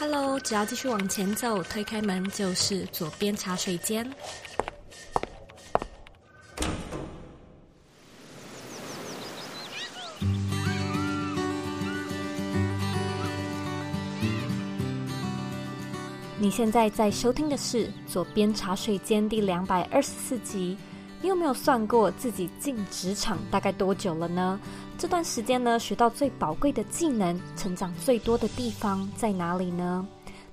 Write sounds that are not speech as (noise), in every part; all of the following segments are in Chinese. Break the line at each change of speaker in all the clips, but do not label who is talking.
Hello，只要继续往前走，推开门就是左边茶水间。你现在在收听的是左边茶水间第两百二十四集。你有没有算过自己进职场大概多久了呢？这段时间呢，学到最宝贵的技能，成长最多的地方在哪里呢？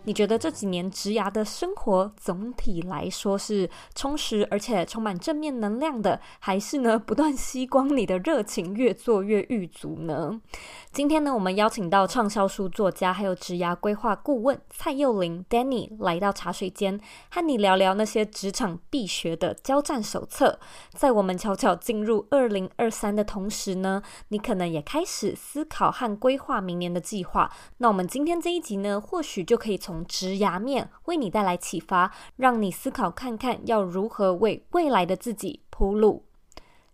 你觉得这几年职涯的生活总体来说是充实而且充满正面能量的，还是呢不断吸光你的热情，越做越郁卒呢？今天呢，我们邀请到畅销书作家还有职涯规划顾问蔡佑玲 Danny 来到茶水间，和你聊聊那些职场必学的交战手册。在我们悄悄进入二零二三的同时呢，你可能也开始思考和规划明年的计划。那我们今天这一集呢，或许就可以从直牙面为你带来启发，让你思考看看要如何为未来的自己铺路。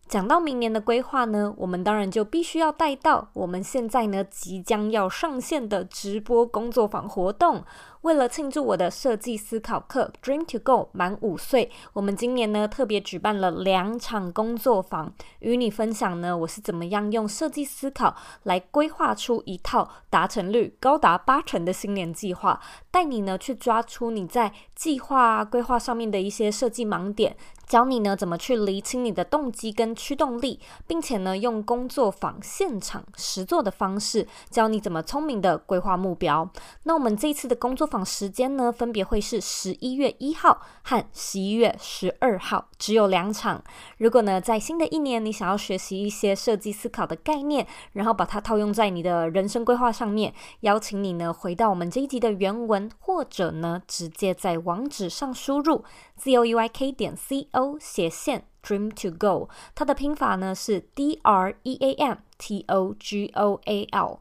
讲到明年的规划呢，我们当然就必须要带到我们现在呢即将要上线的直播工作坊活动。为了庆祝我的设计思考课 Dream to Go 满五岁，我们今年呢特别举办了两场工作坊，与你分享呢我是怎么样用设计思考来规划出一套达成率高达八成的新年计划，带你呢去抓出你在计划规划上面的一些设计盲点，教你呢怎么去厘清你的动机跟驱动力，并且呢用工作坊现场实做的方式，教你怎么聪明的规划目标。那我们这一次的工作访时间呢，分别会是十一月一号和十一月十二号，只有两场。如果呢，在新的一年你想要学习一些设计思考的概念，然后把它套用在你的人生规划上面，邀请你呢回到我们这一集的原文，或者呢直接在网址上输入 z o u i k 点 c o 斜线 dream to go，它的拼法呢是 d r e a m t o g o a l。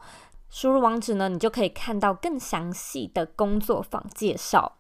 输入网址呢，你就可以看到更详细的工作坊介绍。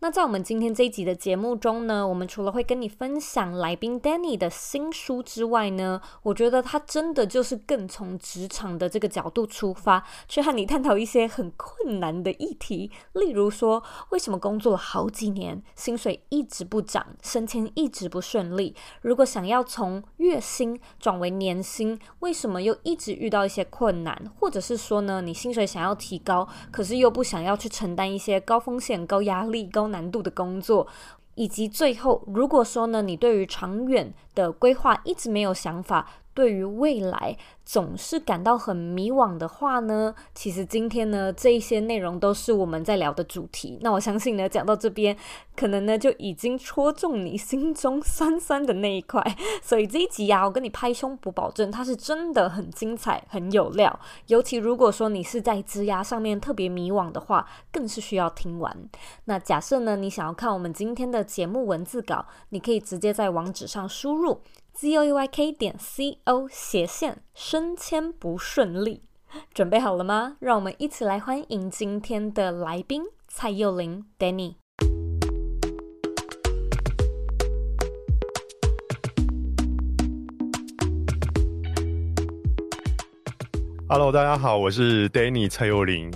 那在我们今天这一集的节目中呢，我们除了会跟你分享来宾 Danny 的新书之外呢，我觉得他真的就是更从职场的这个角度出发，去和你探讨一些很困难的议题，例如说，为什么工作了好几年，薪水一直不涨，升迁一直不顺利？如果想要从月薪转为年薪，为什么又一直遇到一些困难？或者是说呢，你薪水想要提高，可是又不想要去承担一些高风险、高压力、高难度的工作，以及最后，如果说呢，你对于长远的规划一直没有想法，对于未来，总是感到很迷惘的话呢，其实今天呢，这一些内容都是我们在聊的主题。那我相信呢，讲到这边，可能呢就已经戳中你心中酸酸的那一块。所以这一集啊，我跟你拍胸脯保证，它是真的很精彩，很有料。尤其如果说你是在职涯上面特别迷惘的话，更是需要听完。那假设呢，你想要看我们今天的节目文字稿，你可以直接在网址上输入。Z o u y k 点 c o 斜线升迁不顺利，准备好了吗？让我们一起来欢迎今天的来宾蔡佑玲 Danny。
Hello，大家好，我是 Danny 蔡佑玲。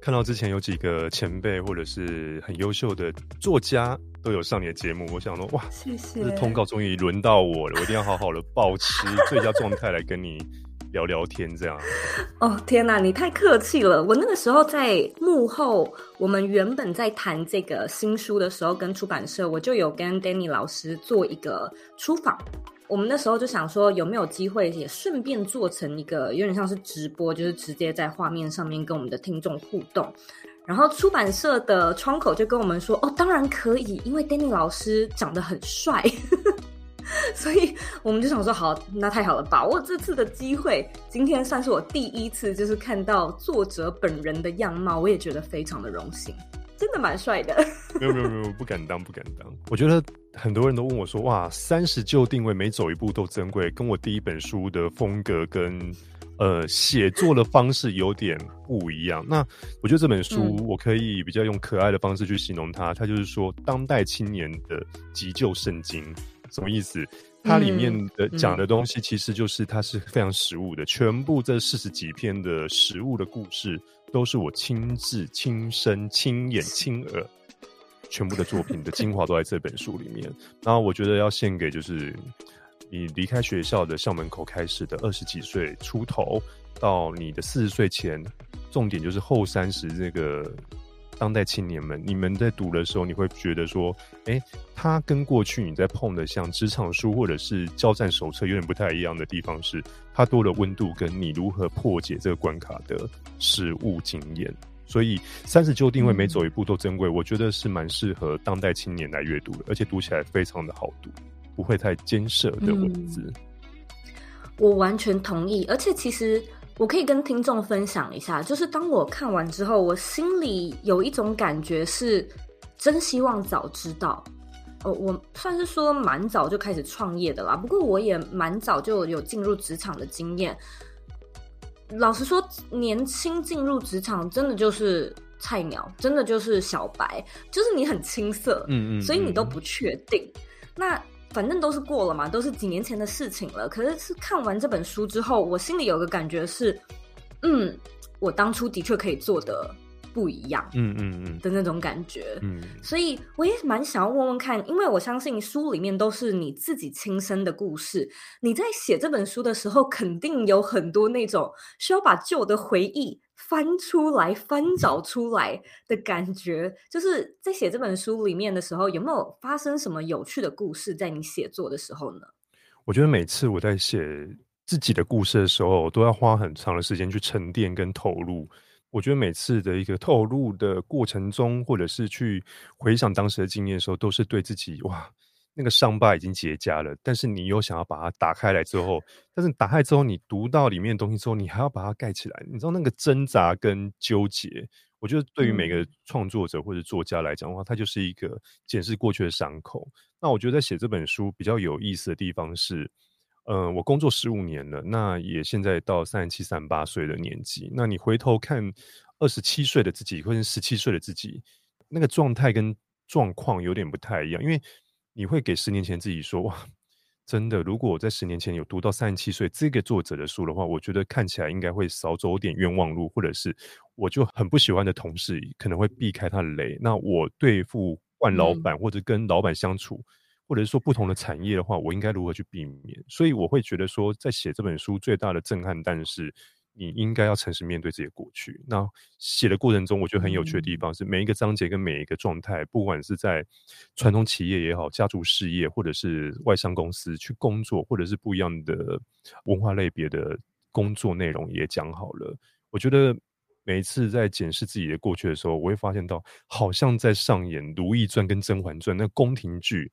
看到之前有几个前辈或者是很优秀的作家都有上你的节目，我想说哇，谢谢，这通告终于轮到我了，我一定要好好的保持 (laughs) 最佳状态来跟你聊聊天，这样。
哦天哪，你太客气了！我那个时候在幕后，我们原本在谈这个新书的时候，跟出版社我就有跟 Danny 老师做一个出访。我们那时候就想说，有没有机会也顺便做成一个有点像是直播，就是直接在画面上面跟我们的听众互动。然后出版社的窗口就跟我们说：“哦，当然可以，因为 Danny 老师长得很帅。(laughs) ”所以我们就想说：“好，那太好了，把握这次的机会。今天算是我第一次就是看到作者本人的样貌，我也觉得非常的荣幸。”真的蛮帅的，(laughs)
没有没有没有，不敢当不敢当。我觉得很多人都问我说：“哇，三十就定位，每走一步都珍贵。”跟我第一本书的风格跟呃写作的方式有点不一样。那我觉得这本书我可以比较用可爱的方式去形容它，它就是说当代青年的急救圣经。什么意思？它里面的讲的东西，其实就是它是非常实物的，嗯、全部这四十几篇的实物的故事，都是我亲自、亲身、亲眼、亲耳，全部的作品的精华都在这本书里面。然后我觉得要献给就是你离开学校的校门口开始的二十几岁出头，到你的四十岁前，重点就是后三十这个。当代青年们，你们在读的时候，你会觉得说，哎、欸，它跟过去你在碰的像职场书或者是交战手册有点不太一样的地方是，它多了温度，跟你如何破解这个关卡的实物经验。所以三十就定位，每走一步都珍贵，我觉得是蛮适合当代青年来阅读的，而且读起来非常的好读，不会太艰涩的文字。
嗯，我完全同意，而且其实。我可以跟听众分享一下，就是当我看完之后，我心里有一种感觉是，真希望早知道。哦，我算是说蛮早就开始创业的啦，不过我也蛮早就有进入职场的经验。老实说，年轻进入职场真的就是菜鸟，真的就是小白，就是你很青涩，嗯，嗯嗯，所以你都不确定。那反正都是过了嘛，都是几年前的事情了。可是是看完这本书之后，我心里有个感觉是，嗯，我当初的确可以做的不一样，嗯嗯嗯的那种感觉。嗯，所以我也蛮想要问问看，因为我相信书里面都是你自己亲身的故事。你在写这本书的时候，肯定有很多那种需要把旧的回忆。翻出来，翻找出来的感觉，就是在写这本书里面的时候，有没有发生什么有趣的故事？在你写作的时候呢？
我觉得每次我在写自己的故事的时候，都要花很长的时间去沉淀跟投入。我觉得每次的一个透露的过程中，或者是去回想当时的经验的时候，都是对自己哇。那个伤疤已经结痂了，但是你又想要把它打开来之后，但是打开之后，你读到里面的东西之后，你还要把它盖起来，你知道那个挣扎跟纠结，我觉得对于每个创作者或者作家来讲的话，它就是一个检视过去的伤口。那我觉得在写这本书比较有意思的地方是，嗯、呃，我工作十五年了，那也现在到三十七、三十八岁的年纪，那你回头看二十七岁的自己，或者十七岁的自己，那个状态跟状况有点不太一样，因为。你会给十年前自己说：“哇，真的，如果我在十年前有读到三十七岁这个作者的书的话，我觉得看起来应该会少走点冤枉路，或者是我就很不喜欢的同事可能会避开他的雷。那我对付换老板或者跟老板相处，嗯、或者是说不同的产业的话，我应该如何去避免？所以我会觉得说，在写这本书最大的震撼，但是。”你应该要诚实面对自己的过去。那写的过程中，我觉得很有趣的地方是，每一个章节跟每一个状态，不管是在传统企业也好，家族事业，或者是外商公司去工作，或者是不一样的文化类别的工作内容也讲好了。我觉得每一次在检视自己的过去的时候，我会发现到，好像在上演《如懿传》跟《甄嬛传》那宫廷剧。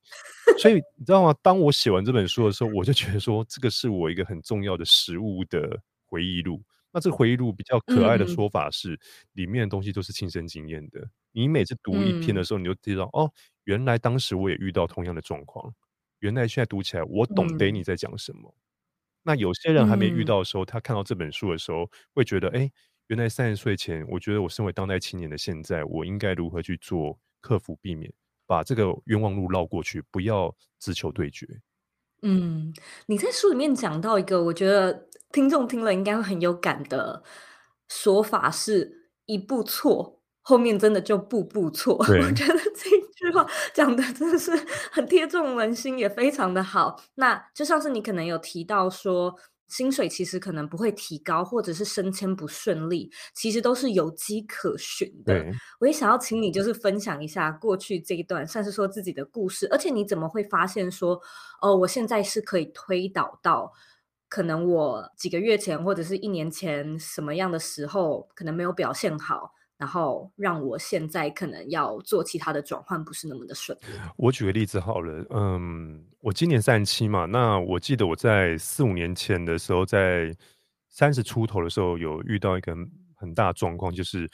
所以你知道吗？当我写完这本书的时候，我就觉得说，这个是我一个很重要的实物的回忆录。那这个回忆录比较可爱的说法是，嗯、里面的东西都是亲身经验的。你每次读一篇的时候，你就知道、嗯、哦，原来当时我也遇到同样的状况。原来现在读起来，我懂得你在讲什么。嗯、那有些人还没遇到的时候，他看到这本书的时候，会觉得，哎，原来三十岁前，我觉得我身为当代青年的现在，我应该如何去做克服、避免，把这个冤枉路绕过去，不要只求对决。
嗯，你在书里面讲到一个，我觉得。听众听了应该会很有感的说法是一步错，后面真的就步步错。(laughs) 我觉得这句话讲的真的是很贴中人心，也非常的好。那就像是你可能有提到说，薪水其实可能不会提高，或者是升迁不顺利，其实都是有迹可循的。我也想要请你就是分享一下过去这一段，算是说自己的故事，而且你怎么会发现说，哦，我现在是可以推导到。可能我几个月前或者是一年前什么样的时候，可能没有表现好，然后让我现在可能要做其他的转换，不是那么的顺利。
我举个例子好了，嗯，我今年三十七嘛，那我记得我在四五年前的时候，在三十出头的时候，有遇到一个很大状况，就是。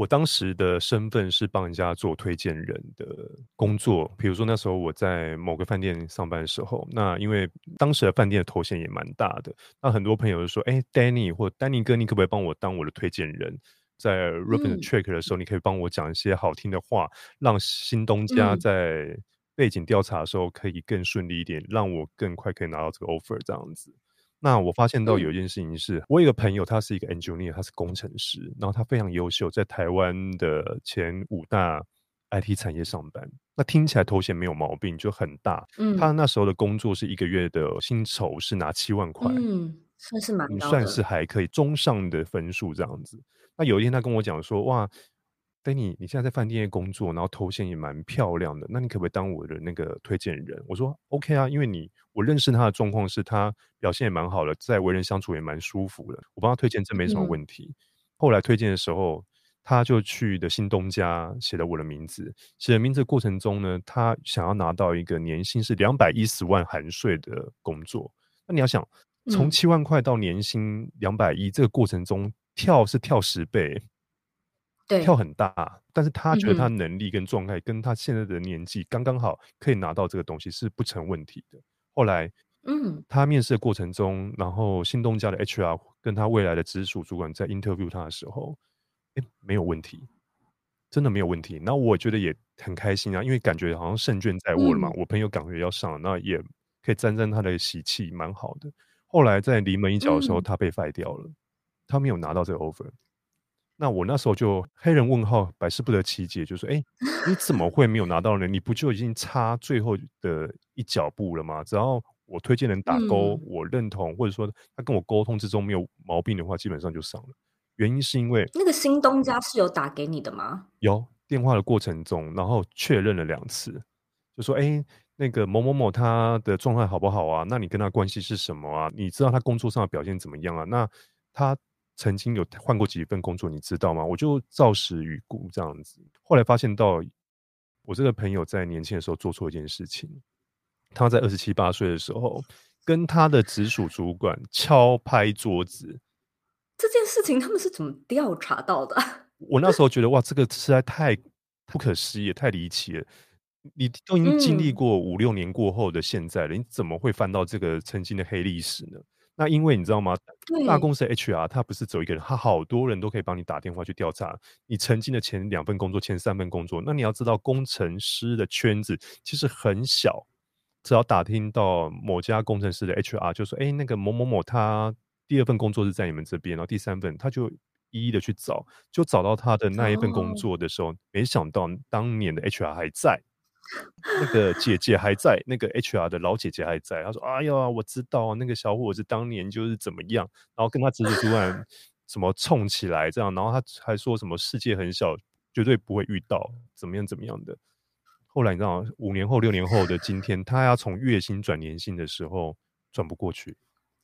我当时的身份是帮人家做推荐人的工作，比如说那时候我在某个饭店上班的时候，那因为当时的饭店的头衔也蛮大的，那很多朋友就说：“哎，Danny 或 Danny 哥，你可不可以帮我当我的推荐人？在 Rubin Track 的时候，你可以帮我讲一些好听的话，让新东家在背景调查的时候可以更顺利一点，让我更快可以拿到这个 offer 这样子。那我发现到有一件事情是，嗯、我有一个朋友，他是一个 engineer，他是工程师，然后他非常优秀，在台湾的前五大 IT 产业上班。那听起来头衔没有毛病，就很大。嗯，他那时候的工作是一个月的薪酬是拿七万块，
嗯，算是蛮高的，
算是还可以中上的分数这样子。那有一天他跟我讲说，哇。Danny，你现在在饭店业工作，然后头衔也蛮漂亮的，那你可不可以当我的那个推荐人？我说 OK 啊，因为你我认识他的状况是他表现也蛮好的，在为人相处也蛮舒服的，我帮他推荐这没什么问题。嗯、后来推荐的时候，他就去的新东家写了我的名字，写了名字的过程中呢，他想要拿到一个年薪是两百一十万含税的工作。那你要想，从七万块到年薪两百一，这个过程中跳是跳十倍。跳很大，但是他觉得他能力跟状态跟他现在的年纪刚刚好，可以拿到这个东西是不成问题的。后来，嗯，他面试的过程中，然后新东家的 HR 跟他未来的直属主管在 interview 他的时候，哎，没有问题，真的没有问题。那我觉得也很开心啊，因为感觉好像胜券在握了嘛。嗯、我朋友感觉要上了，那也可以沾沾他的喜气，蛮好的。后来在临门一脚的时候，他被 fire 掉了，他没有拿到这个 offer。那我那时候就黑人问号，百思不得其解，就说：“哎、欸，你怎么会没有拿到呢？你不就已经差最后的一脚步了吗？只要我推荐人打勾，嗯、我认同，或者说他跟我沟通之中没有毛病的话，基本上就上了。原因是因为
那个新东家是有打给你的吗？
有电话的过程中，然后确认了两次，就说：哎、欸，那个某某某他的状态好不好啊？那你跟他关系是什么啊？你知道他工作上的表现怎么样啊？那他。”曾经有换过几份工作，你知道吗？我就照实与故这样子。后来发现到，我这个朋友在年轻的时候做错一件事情。他在二十七八岁的时候，跟他的直属主管敲拍桌子。
这件事情他们是怎么调查到的？
我那时候觉得哇，这个实在太不可思议，太离奇了。你都已经经历过五六年过后的现在了，嗯、你怎么会翻到这个曾经的黑历史呢？那因为你知道吗？大公司的 HR 他不是走一个人，他好多人都可以帮你打电话去调查你曾经的前两份工作、前三份工作。那你要知道，工程师的圈子其实很小，只要打听到某家工程师的 HR 就说：“哎，那个某某某，他第二份工作是在你们这边，然后第三份他就一一的去找，就找到他的那一份工作的时候，没想到当年的 HR 还在。”那个姐姐还在，那个 HR 的老姐姐还在。她说：“哎呀，我知道那个小伙子当年就是怎么样，然后跟他直属主管什么冲起来这样，然后他还说什么世界很小，绝对不会遇到怎么样怎么样的。后来你知道，五年后、六年后的今天，他要从月薪转年薪的时候转不过去。”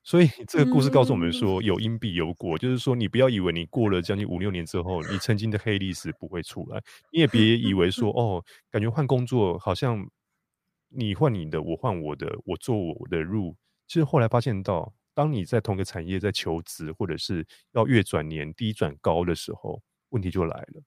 所以这个故事告诉我们说，有因必有果，就是说你不要以为你过了将近五六年之后，你曾经的黑历史不会出来，你也别以为说 (laughs) 哦，感觉换工作好像你换你的，我换我的，我做我的路。其实后来发现到，当你在同个产业在求职，或者是要月转年、低转高的时候，问题就来了。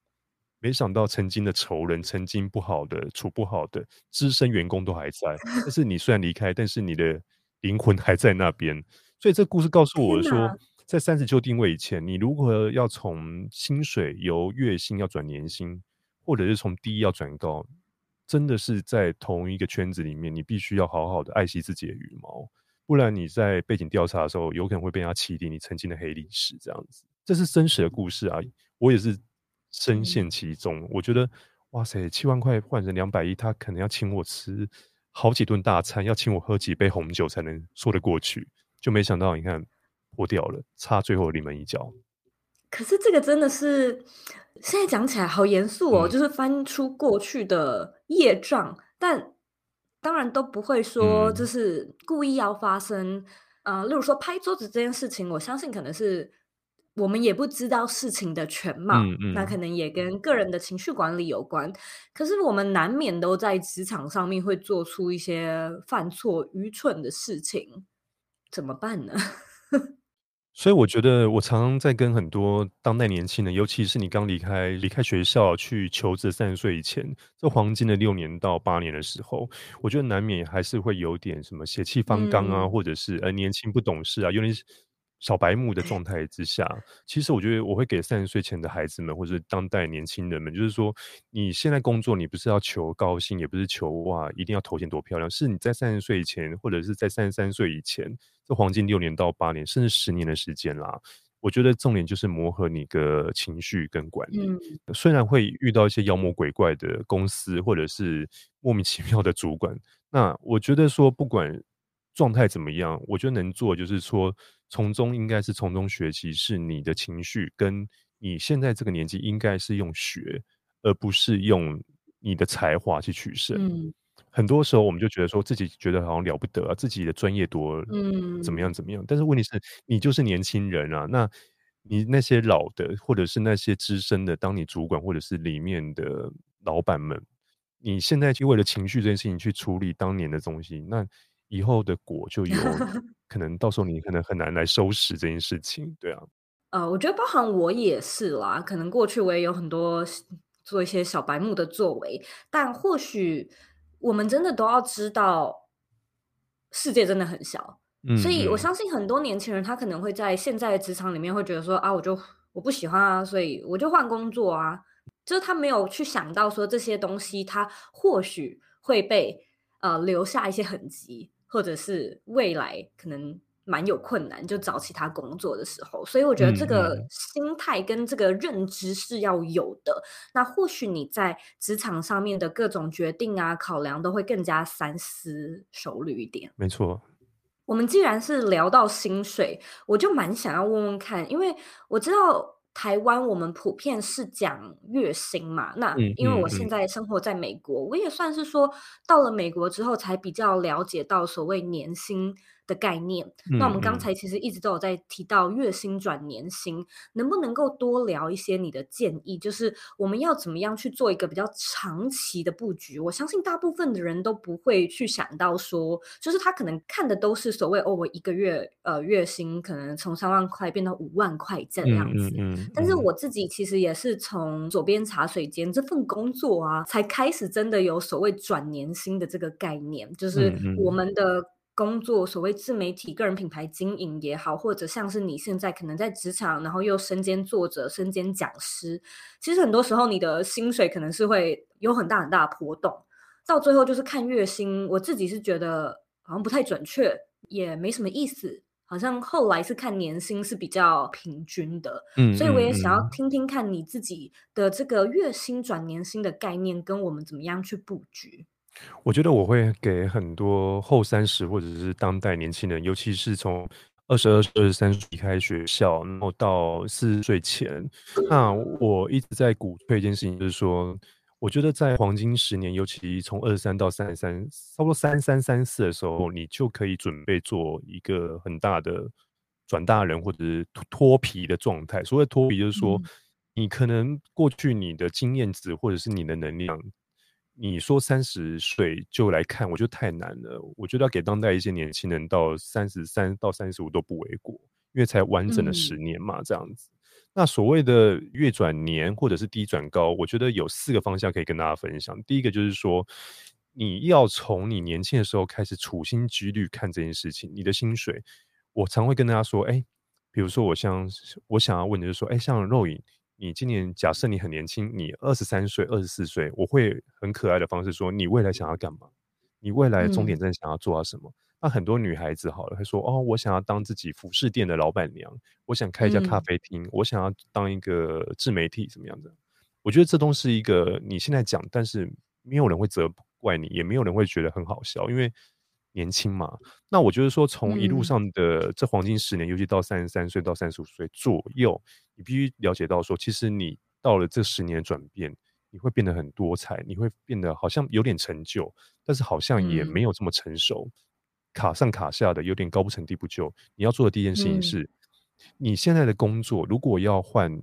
没想到曾经的仇人、曾经不好的、处不好的资深员工都还在，但是你虽然离开，但是你的灵魂还在那边。所以这故事告诉我说，在三十就定位以前，你如何要从薪水由月薪要转年薪，或者是从低要转高，真的是在同一个圈子里面，你必须要好好的爱惜自己的羽毛，不然你在背景调查的时候，有可能会被人家起底你曾经的黑历史。这样子，这是真实的故事啊！我也是深陷其中。嗯、我觉得，哇塞，七万块换成两百亿，他可能要请我吃好几顿大餐，要请我喝几杯红酒才能说得过去。就没想到，你看破掉了，差最后临门一脚。
可是这个真的是现在讲起来好严肃哦，嗯、就是翻出过去的业障，但当然都不会说就是故意要发生。嗯、呃，例如说拍桌子这件事情，我相信可能是我们也不知道事情的全貌，嗯嗯、那可能也跟个人的情绪管理有关。可是我们难免都在职场上面会做出一些犯错、愚蠢的事情。怎么办呢？(laughs)
所以我觉得，我常常在跟很多当代年轻人，尤其是你刚离开离开学校去求职三十岁以前，这黄金的六年到八年的时候，我觉得难免还是会有点什么血气方刚啊，嗯、或者是呃年轻不懂事啊，有点小白目的状态之下，其实我觉得我会给三十岁前的孩子们，或者当代年轻人们，就是说，你现在工作，你不是要求高薪，也不是求哇一定要头衔多漂亮，是你在三十岁以前，或者是在三十三岁以前，这黄金六年到八年，甚至十年的时间啦。我觉得重点就是磨合你的情绪跟管理。嗯，虽然会遇到一些妖魔鬼怪的公司，或者是莫名其妙的主管，那我觉得说不管状态怎么样，我觉得能做就是说。从中应该是从中学习，是你的情绪跟你现在这个年纪应该是用学，而不是用你的才华去取胜。嗯，很多时候我们就觉得说自己觉得好像了不得啊，自己的专业多，嗯，怎么样怎么样。但是问题是，你就是年轻人啊，那你那些老的或者是那些资深的，当你主管或者是里面的老板们，你现在去为了情绪这件事情去处理当年的东西，那。以后的果就有 (laughs) 可能，到时候你可能很难来收拾这件事情，对啊。
呃，我觉得包含我也是啦，可能过去我也有很多做一些小白目的作为，但或许我们真的都要知道，世界真的很小，嗯，所以我相信很多年轻人他可能会在现在的职场里面会觉得说啊，我就我不喜欢啊，所以我就换工作啊，就是他没有去想到说这些东西，他或许会被呃留下一些痕迹。或者是未来可能蛮有困难，就找其他工作的时候，所以我觉得这个心态跟这个认知是要有的。嗯嗯、那或许你在职场上面的各种决定啊、考量都会更加三思熟虑一点。
没错。
我们既然是聊到薪水，我就蛮想要问问看，因为我知道。台湾我们普遍是讲月薪嘛，那因为我现在生活在美国，我也算是说到了美国之后才比较了解到所谓年薪的概念，嗯。那我们刚才其实一直都有在提到月薪转年薪，能不能够多聊一些你的建议？就是我们要怎么样去做一个比较长期的布局？我相信大部分的人都不会去想到说，就是他可能看的都是所谓哦，我一个月呃月薪可能从三万块变到五万块这样子。嗯嗯嗯。但是我自己其实也是从左边茶水间这份工作啊，才开始真的有所谓转年薪的这个概念，就是我们的。工作，所谓自媒体、个人品牌经营也好，或者像是你现在可能在职场，然后又身兼作者、身兼讲师，其实很多时候你的薪水可能是会有很大很大的波动，到最后就是看月薪。我自己是觉得好像不太准确，也没什么意思。好像后来是看年薪是比较平均的，嗯，所以我也想要听听看你自己的这个月薪转年薪的概念，跟我们怎么样去布局。
我觉得我会给很多后三十或者是当代年轻人，尤其是从二十二、二十三岁离开学校，然后到四十岁前，那我一直在鼓吹一件事情，就是说，我觉得在黄金十年，尤其从二十三到三十三，差不多三三三四的时候，你就可以准备做一个很大的转大人或者是脱皮的状态。所谓脱皮，就是说，你可能过去你的经验值或者是你的能量。你说三十岁就来看，我觉得太难了。我觉得要给当代一些年轻人到三十三到三十五都不为过，因为才完整的十年嘛，这样子。嗯。那所谓的月转年或者是低转高，我觉得有四个方向可以跟大家分享。第一个就是说，你要从你年轻的时候开始处心积虑看这件事情。你的薪水，我常会跟大家说，哎，比如说我像我想要问的就是说，哎，像肉影。你今年假设你很年轻，你二十三岁、二十四岁，我会很可爱的方式说，你未来想要干嘛？你未来终点站想要做到什么？嗯。那很多女孩子好了，会说哦，我想要当自己服饰店的老板娘，我想开一家咖啡厅，嗯，我想要当一个自媒体，怎么样的？我觉得这都是一个你现在讲，但是没有人会责怪你，也没有人会觉得很好笑，因为。年轻嘛，那我觉得说，从一路上的这黄金十年，嗯、尤其到三十三岁到三十五岁左右，你必须了解到说，其实你到了这十年转变，你会变得很多彩，你会变得好像有点成就，但是好像也没有这么成熟，嗯、卡上卡下的，有点高不成低不就。你要做的第一件事情是，嗯、你现在的工作如果要换。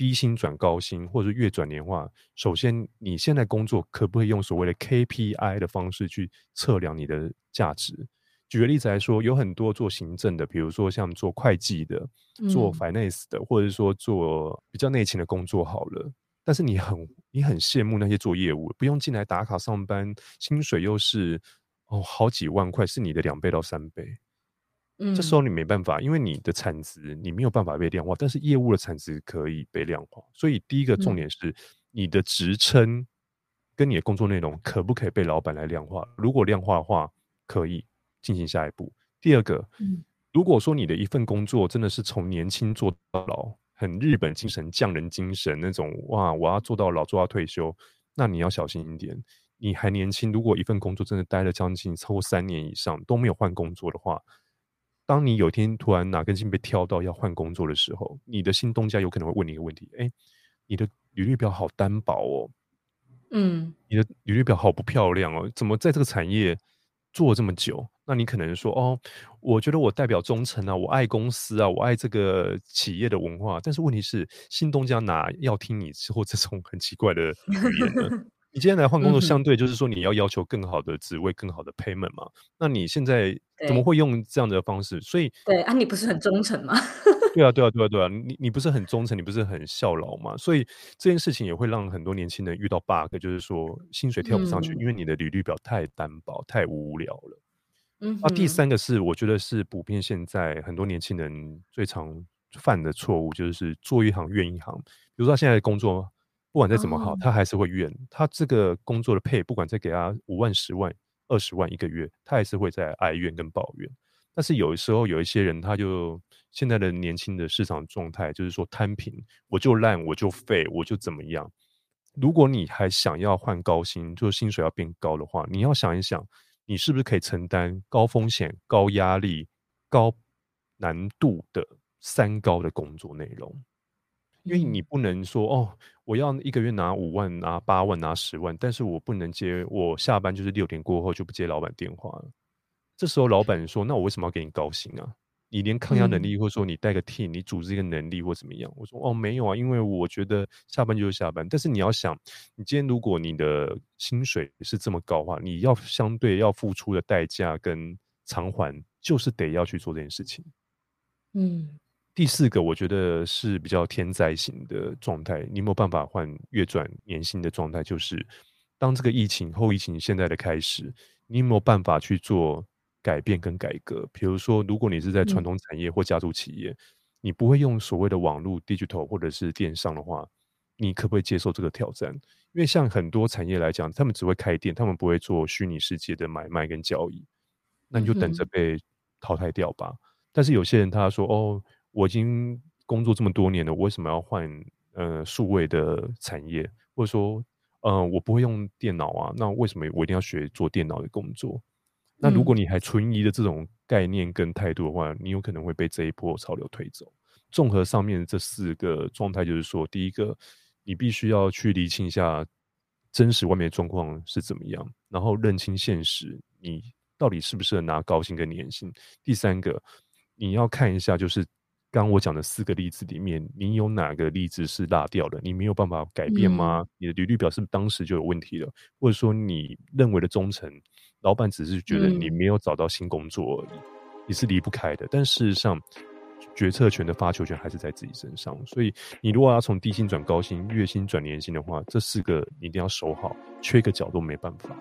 低薪转高薪，或者月转年化。首先，你现在工作可不可以用所谓的 KPI 的方式去测量你的价值？举个例子来说，有很多做行政的，比如说像做会计的、做 finance 的，或者是说做比较内勤的工作好了。但是你很你很羡慕那些做业务，不用进来打卡上班，薪水又是哦好几万块，是你的两倍到三倍。嗯，这时候你没办法，因为你的产值你没有办法被量化，但是业务的产值可以被量化。所以第一个重点是你的职称跟你的工作内容可不可以被老板来量化？如果量化的话，可以进行下一步。第二个，嗯，如果说你的一份工作真的是从年轻做到老，很日本精神、匠人精神那种，哇，我要做到老，做到退休，那你要小心一点。你还年轻，如果一份工作真的待了将近超过三年以上都没有换工作的话，当你有一天突然哪根筋被挑到要换工作的时候，你的新东家有可能会问你一个问题：哎，你的履历表好单薄哦，嗯，你的履历表好不漂亮哦，怎么在这个产业做这么久？那你可能说哦，我觉得我代表忠诚啊，我爱公司啊，我爱这个企业的文化。但是问题是，新东家哪要听你之后这种很奇怪的语言呢？你今天来换工作，相对就是说你要要求更好的职位、更好的 payment 嘛？那你现在怎么会用这样的方式？所以
对啊，你不是很忠诚吗？(laughs)
对啊，对啊，对啊，对啊，你你不是很忠诚，你不是很效劳吗？所以这件事情也会让很多年轻人遇到 bug，就是说薪水跳不上去，嗯、因为你的履历表太单薄、太无聊了。嗯，啊，第三个是我觉得是普遍现在很多年轻人最常犯的错误，就是做一行怨一行。比如说他现在的工作不管再怎么好，他还是会怨。他这个工作的配不管再给他五万、十万、二十万一个月，他还是会在哀怨跟抱怨。但是有的时候有一些人，他就现在的年轻的市场状态就是说摊平，我就烂，我就废，我就怎么样。如果你还想要换高薪，就是薪水要变高的话，你要想一想。你是不是可以承担高风险、高压力、高难度的三高的工作内容？因为你不能说哦，我要一个月拿五万、拿八万、拿十万，但是我不能接，我下班就是六点过后就不接老板电话了。这时候老板说：“那我为什么要给你高薪啊？”你连抗压能力，或者说你带个 team，你组织一个能力或怎么样？我说哦，没有啊，因为我觉得下班就是下班。但是你要想，你今天如果你的薪水是这么高的话，你要相对要付出的代价跟偿还，就是得要去做这件事情。嗯，第四个我觉得是比较天灾型的状态，你有没有办法换月转年薪的状态？就是当这个疫情后疫情现在的开始，你有没有办法去做？改变跟改革，比如说，如果你是在传统产业或家族企业，嗯、你不会用所谓的网络 digital 或者是电商的话，你可不可以接受这个挑战？因为像很多产业来讲，他们只会开店，他们不会做虚拟世界的买卖跟交易，那你就等着被淘汰掉吧。嗯、但是有些人他说：“哦，我已经工作这么多年了，我为什么要换呃数位的产业？或者说，呃，我不会用电脑啊，那为什么我一定要学做电脑的工作？”那如果你还存疑的这种概念跟态度的话，你有可能会被这一波潮流推走。综合上面这四个状态，就是说，第一个，你必须要去厘清一下真实外面的状况是怎么样，然后认清现实，你到底适不适合拿高薪跟年薪。第三个，你要看一下，就是刚刚我讲的四个例子里面，你有哪个例子是落掉的？你没有办法改变吗？嗯、你的履历表是不是当时就有问题了？或者说你认为的忠诚？老板只是觉得你没有找到新工作而已，嗯、你是离不开的。但事实上，决策权的发球权还是在自己身上。所以，你如果要从低薪转高薪、月薪转年薪的话，这四个你一定要守好，缺一个角度没办法。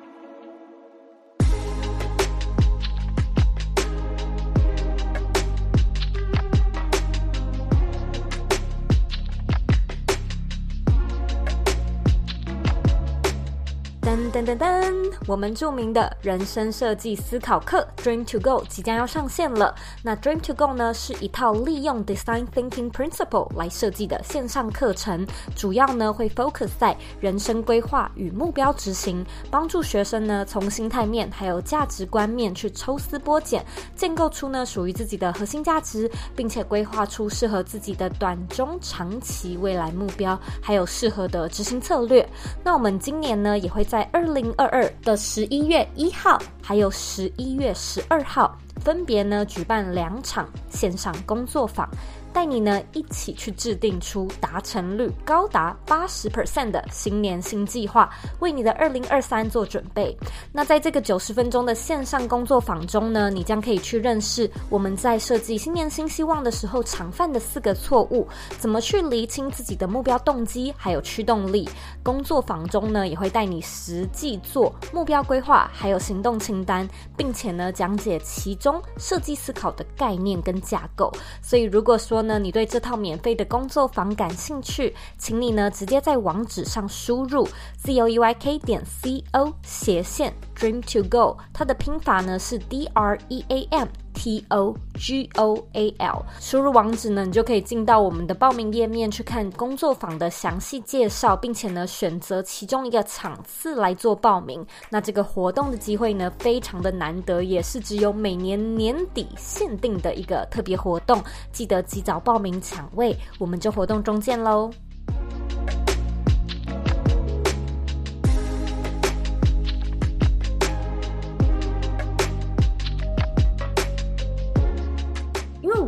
噔噔，我们著名的人生设计思考课 Dream to Go 即将要上线了。那 Dream to Go 呢，是一套利用 Design Thinking Principle 来设计的线上课程，主要呢会 focus 在人生规划与目标执行，帮助学生呢从心态面还有价值观面去抽丝剥茧，建构出呢属于自己的核心价值，并且规划出适合自己的短中长期未来目标，还有适合的执行策略。那我们今年呢也会在二零零二二的十一月一号，还有十一月十二号，分别呢举办两场线上工作坊。带你呢一起去制定出达成率高达八十 percent 的新年新计划，为你的二零二三做准备。那在这个九十分钟的线上工作坊中呢，你将可以去认识我们在设计新年新希望的时候常犯的四个错误，怎么去厘清自己的目标动机还有驱动力。工作坊中呢，也会带你实际做目标规划，还有行动清单，并且呢讲解其中设计思考的概念跟架构。所以如果说那你对这套免费的工作坊感兴趣，请你呢直接在网址上输入 z o e y k 点 c o 斜线 dream to go，它的拼法呢是 d r e a m t o g o a l。输入网址呢，你就可以进到我们的报名页面去看工作坊的详细介绍，并且呢选择其中一个场次来做报名。那这个活动的机会呢非常的难得，也是只有每年年底限定的一个特别活动，记得及早报名抢位，我们就活动中见喽。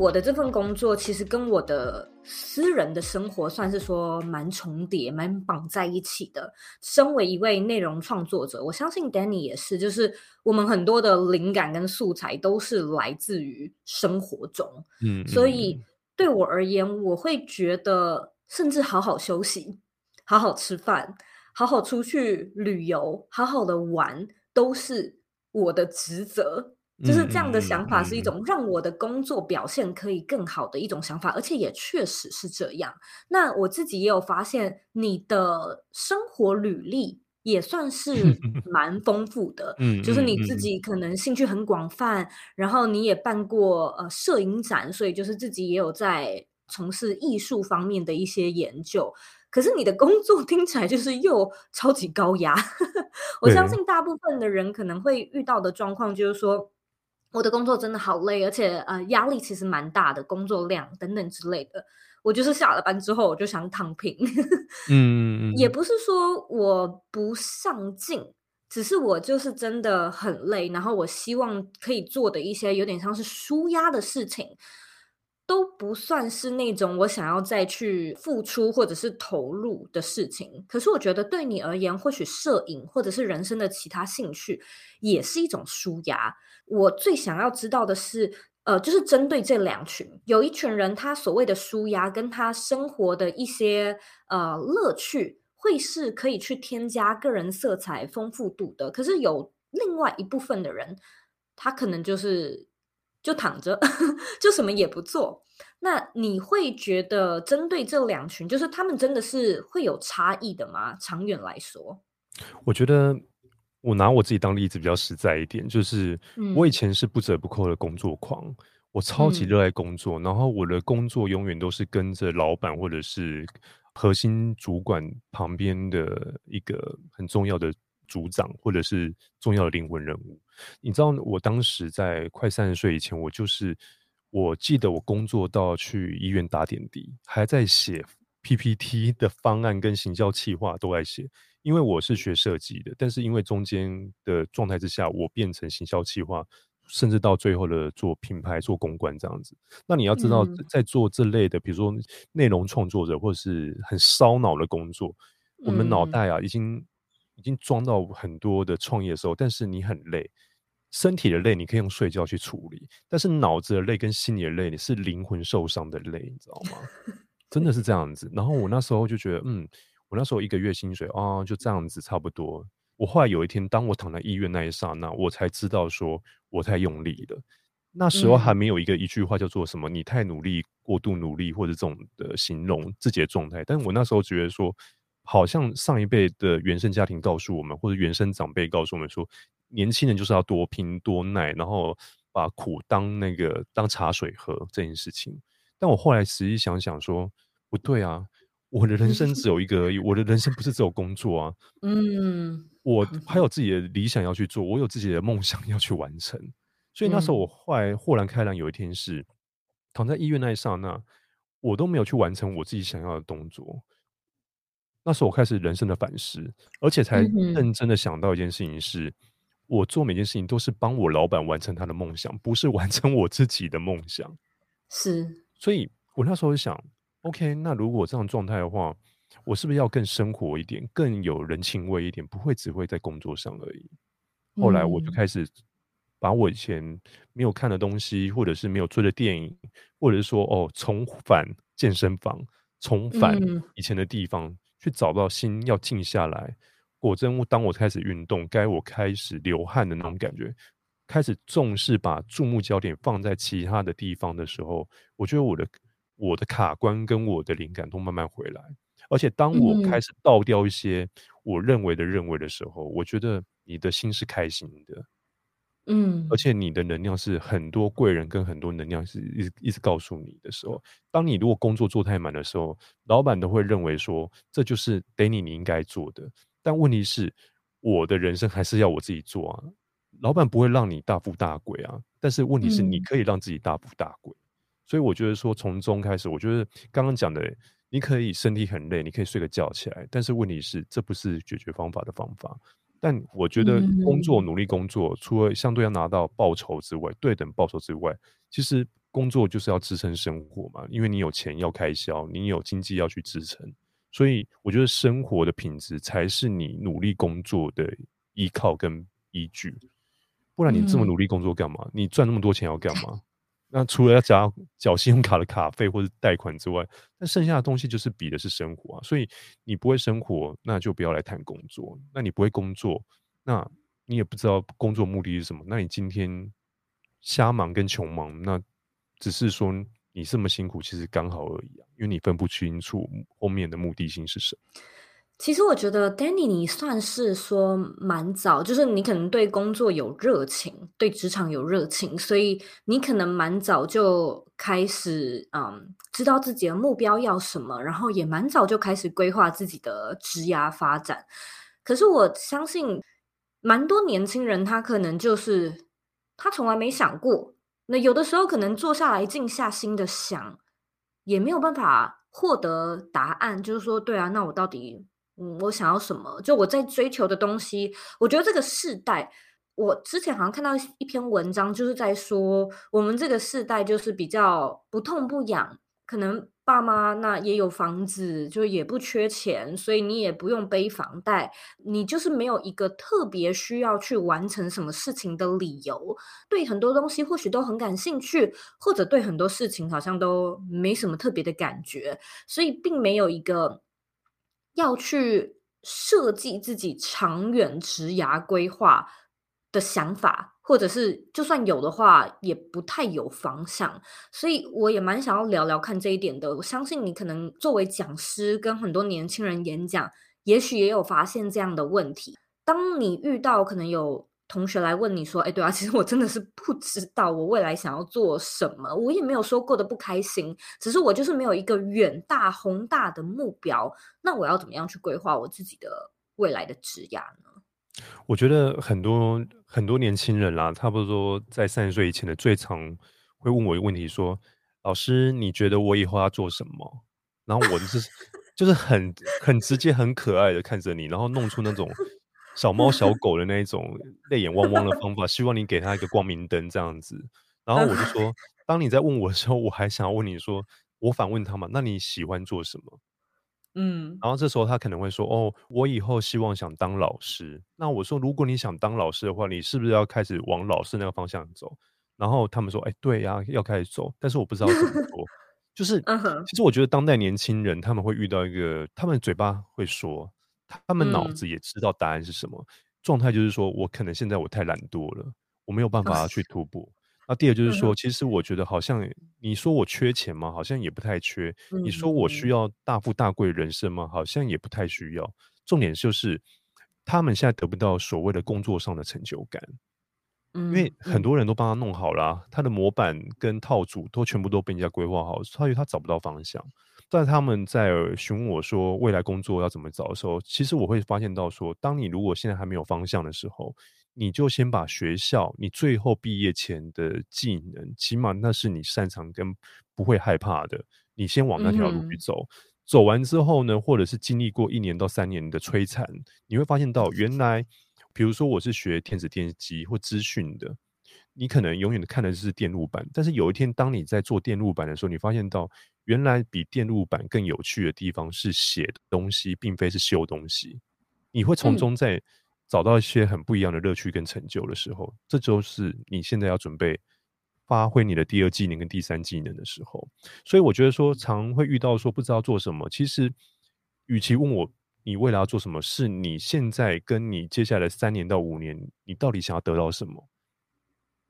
我的这份工作其实跟我的私人的生活算是说蛮重叠、蛮绑在一起的。身为一位内容创作者，我相信 Danny 也是，就是我们很多的灵感跟素材都是来自于生活中。嗯，所以对我而言，我会觉得，甚至好好休息、好好吃饭、好好出去旅游、好好的玩，都是我的职责。就是这样的想法，是一种让我的工作表现可以更好的一种想法，而且也确实是这样。那我自己也有发现，你的生活履历也算是 (laughs) 蛮丰富的。嗯，就是你自己可能兴趣很广泛，然后你也办过呃摄影展，所以就是自己也有在从事艺术方面的一些研究。可是你的工作听起来就是又超级高压。(laughs) 我相信大部分的人可能会遇到的状况就是说。我的工作真的好累，而且呃压力其实蛮大的，工作量等等之类的。我就是下了班之后我就想躺平，嗯，也不是说我不上进，只是我就是真的很累，然后我希望可以做的一些有点像是舒压的事情，都不算是那种我想要再去付出或者是投入的事情。可是我觉得对你而言，或许摄影或者是人生的其他兴趣也是一种舒压。我最想要知道的是，呃，就是针对这两群，有一群人，他所谓的舒压，跟他生活的一些呃乐趣，会是可以去添加个人色彩、丰富度的。可是有另外一部分的人，他可能就是就躺着，(laughs) 就什么也不做。那你会觉得，针对这两群，就是他们真的是会有差异的吗？长远来说，
我觉得。我拿我自己当例子比较实在一点，就是我以前是不折不扣的工作狂，嗯、我超级热爱工作，嗯、然后我的工作永远都是跟着老板或者是核心主管旁边的一个很重要的组长或者是重要的灵魂人物。你知道，我当时在快三十岁以前，我就是我记得我工作到去医院打点滴，还在写 PPT 的方案跟行销企划都在写。因为我是学设计的，但是因为中间的状态之下，我变成行销企划，甚至到最后的做品牌、做公关这样子。那你要知道，在做这类的，比如说内容创作者，或者是很烧脑的工作，我们脑袋啊，已经已经装到很多的创业的时候，但是你很累，身体的累你可以用睡觉去处理，但是脑子的累跟心理的累，你是灵魂受伤的累，你知道吗？真的是这样子。然后我那时候就觉得，嗯。我那时候一个月薪水啊、哦，就这样子差不多。我后来有一天，当我躺在医院那一刹那，我才知道说我太用力了。那时候还没有一个一句话叫做什么“你太努力、过度努力”或者这种的形容自己的状态。但我那时候觉得说，好像上一辈的原生家庭告诉我们，或者原生长辈告诉我们说，年轻人就是要多拼多耐，然后把苦当那个当茶水喝这件事情。但我后来实际想想说，不对啊。我的人生只有一个而已，我的人生不是只有工作啊。(laughs) 嗯，我还有自己的理想要去做，我有自己的梦想要去完成。所以那时候我后来豁然开朗，有一天是躺在医院那一刹那，我都没有去完成我自己想要的动作。那时候我开始人生的反思，而且才认真的想到一件事情是：我做每件事情都是帮我老板完成他的梦想，不是完成我自己的梦想。
是，
所以。我那时候想，OK，那如果这样状态的话，我是不是要更生活一点，更有人情味一点，不会只会在工作上而已。后来我就开始把我以前没有看的东西，或者是没有追的电影，或者是说哦，重返健身房，重返以前的地方，嗯、去找到心要静下来。果真，当我开始运动，该我开始流汗的那种感觉，开始重视把注目焦点放在其他的地方的时候，我觉得我的我的卡关跟我的灵感都慢慢回来。而且，当我开始倒掉一些我认为的认为的时候，嗯、我觉得你的心是开心的，
嗯，
而且你的能量是很多贵人跟很多能量是一直一直告诉你的时候，当你如果工作做太满的时候，老板都会认为说这就是 Danny 你应该做的。但问题是，我的人生还是要我自己做啊，老板不会让你大富大贵啊。但是问题是，你可以让自己大富大贵。嗯、所以我觉得说，从中开始，我觉得刚刚讲的。你可以身体很累，你可以睡个觉起来，但是问题是，这不是解决方法的方法。但我觉得工作努力工作，除了相对要拿到报酬之外，对等报酬之外，其实工作就是要支撑生活嘛，因为你有钱要开销，你有经济要去支撑，所以我觉得生活的品质才是你努力工作的依靠跟依据。不然你这么努力工作干嘛？你赚那么多钱要干嘛？那除了要缴缴信用卡的卡费或者贷款之外，那剩下的东西就是比的是生活啊。所以你不会生活，那就不要来谈工作。那你不会工作，那你也不知道工作目的是什么。那你今天瞎忙跟穷忙，那只是说你这么辛苦，其实刚好而已啊。因为你分不清楚后面的目的性是什么。
其实我觉得 Danny，你算是说蛮早，就是你可能对工作有热情，对职场有热情，所以你可能蛮早就开始，嗯，知道自己的目标要什么，然后也蛮早就开始规划自己的职涯发展。可是我相信，蛮多年轻人他可能就是他从来没想过，那有的时候可能坐下来静下心的想，也没有办法获得答案，就是说，对啊，那我到底？我想要什么？就我在追求的东西。我觉得这个世代，我之前好像看到一篇文章，就是在说我们这个世代就是比较不痛不痒，可能爸妈那也有房子，就也不缺钱，所以你也不用背房贷，你就是没有一个特别需要去完成什么事情的理由。对很多东西或许都很感兴趣，或者对很多事情好像都没什么特别的感觉，所以并没有一个。要去设计自己长远职涯规划的想法，或者是就算有的话，也不太有方向。所以我也蛮想要聊聊看这一点的。我相信你可能作为讲师跟很多年轻人演讲，也许也有发现这样的问题。当你遇到可能有。同学来问你说：“哎，对啊，其实我真的是不知道我未来想要做什么，我也没有说过得不开心，只是我就是没有一个远大宏大的目标。那我要怎么样去规划我自己的未来的职涯呢？”
我觉得很多很多年轻人啦，差不多在三十岁以前的，最常会问我一个问题：说，老师，你觉得我以后要做什么？然后我就是就是很很直接、很可爱的看着你，然后弄出那种。小猫小 (laughs) 狗的那一种泪眼汪汪的方法，希望你给他一个光明灯这样子。然后我就说，当你在问我的时候，我还想要问你说，我反问他嘛，那你喜欢做什么？
嗯，
然后这时候他可能会说，哦，我以后希望想当老师。那我说，如果你想当老师的话，你是不是要开始往老师那个方向走？然后他们说，哎，对呀，要开始走，但是我不知道怎么 (laughs) 做。就是，其实我觉得当代年轻人他们会遇到一个，他们嘴巴会说。他们脑子也知道答案是什么，嗯、状态就是说，我可能现在我太懒惰了，我没有办法去突破。那、啊、第二就是说，其实我觉得好像你说我缺钱吗？好像也不太缺。嗯、你说我需要大富大贵人生吗？好像也不太需要。重点就是他们现在得不到所谓的工作上的成就感，嗯、因为很多人都帮他弄好了、啊，他的模板跟套组都全部都被人家规划好，所以他找不到方向。但他们在询问我说未来工作要怎么找的时候，其实我会发现到说，当你如果现在还没有方向的时候，你就先把学校你最后毕业前的技能，起码那是你擅长跟不会害怕的，你先往那条路去走。嗯、走完之后呢，或者是经历过一年到三年的摧残，你会发现到原来，比如说我是学电子电机或资讯的，你可能永远看的是电路板，但是有一天当你在做电路板的时候，你发现到原来比电路板更有趣的地方是写东西，并非是修东西。你会从中在找到一些很不一样的乐趣跟成就的时候，嗯、这就是你现在要准备发挥你的第二技能跟第三技能的时候。所以我觉得说，常会遇到说不知道做什么，其实与其问我。你未来要做什么？是你现在跟你接下来三年到五年，你到底想要得到什么？